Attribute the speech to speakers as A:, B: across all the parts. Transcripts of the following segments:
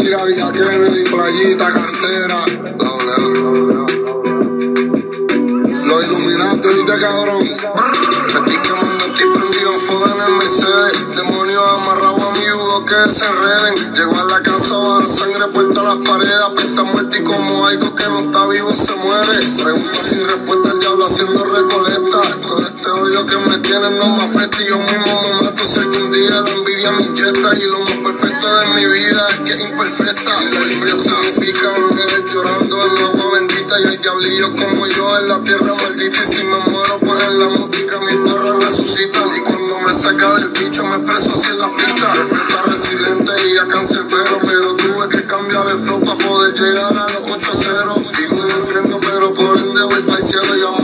A: Ready, playita, cartera, la olea. Los iluminados, ¿viste, cabrón? Estoy quemando, estoy prendido fuego en el Mercedes. Demonios amarrados a mi jugo que se enreden. Llego a la casa, va sangre puesta a las paredes. Apesta muerte y como algo que no está vivo se muere. Pregunta sin respuesta el diablo haciendo recoleta. Todo este odio que me tienen no me afecta y yo mismo me. Sé que un día la envidia me inyecta y lo más perfecto de mi vida es que es imperfecta. Y la frío significa ángeles llorando en agua bendita y hay diablillos como yo en la tierra maldita. Y si me muero, pues en la música mis perros resucitan. Y cuando me saca del bicho, me expreso así en la pista. Respeta resiliente y a cancerbero, pero tuve que cambiar el flow para poder llegar a los 8-0. Digo un infierno, pero por ende voy para el cielo.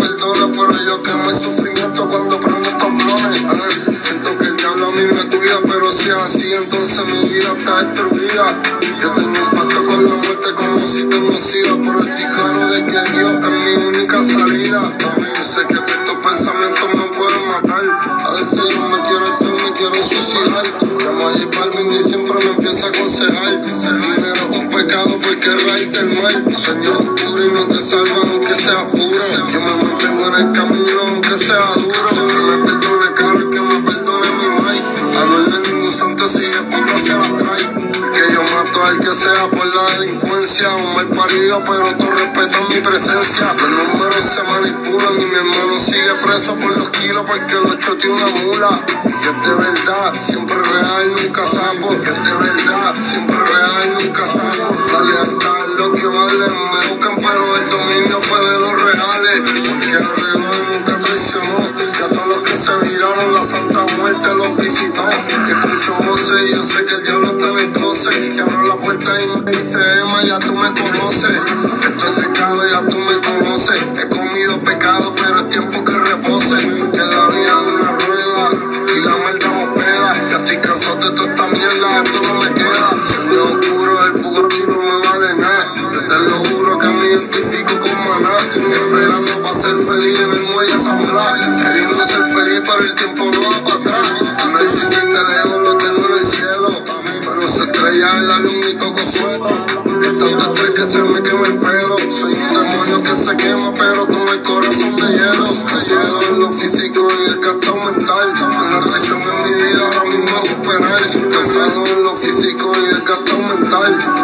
A: Perdone, pero yo quemo el sufrimiento cuando prendo estos blones. Ah, Siento que el diablo a mí me cuida, pero si es así, entonces mi vida está destruida. Yo tengo un pacto con la muerte como si tengo sida, pero estoy claro de que Dios es mi única salida. Yo sé que estos pensamientos me pueden matar. A veces yo me quiero hacer, me quiero suicidar. Llamo a J Balvin y siempre me empieza a aconsejar. Pecado porque raíz del mal. Sueño oscuro y no te salvan aunque sea puro. Yo me mantengo en el camino aunque sea duro. Que me perdone caro y que me perdone mi mai. A de ningún santo si de puta se la trae. Que yo mato al que sea por la delincuencia. Un mal parido, pero tú respetas mi presencia. Los números se manipulan y mi hermano sigue preso por los kilos porque lo choteó una mula. Que es de verdad, siempre real, nunca sapo. Que es de verdad, Traicionó. Y a todos los que se viraron, la santa muerte los ser feliz en el muelle San Blas. Queriendo ser feliz, pero el tiempo no va para atrás. Necesita el ego, lo tengo en el cielo. Pero se estrella el avión y toco suelo. Tanto estrés que se me quema el pelo. Soy un demonio que se quema, pero con el corazón de hielo. Callado en lo físico y desgastado mental. Una traición en mi vida ahora mismo es un. Casado en lo físico y desgastado mental.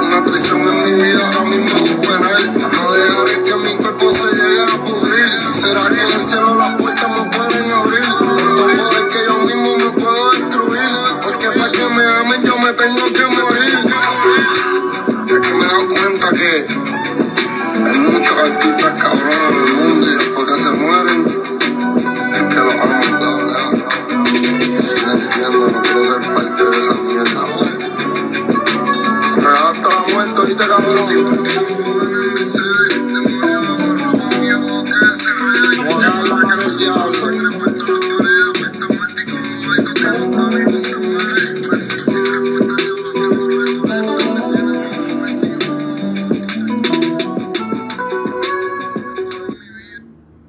A: En el cielo las puertas me pueden abrir. El poder que yo mismo me puedo destruir. Porque para que me amen yo me tengo que morir. Ya que me he dado cuenta que hay muchos artistas cabrones en el mundo y después que se mueren es que los aman doble. Y yo no entiendo, no quiero ser parte de esa mierda. Regalaste la muerte, cabrón. y'all.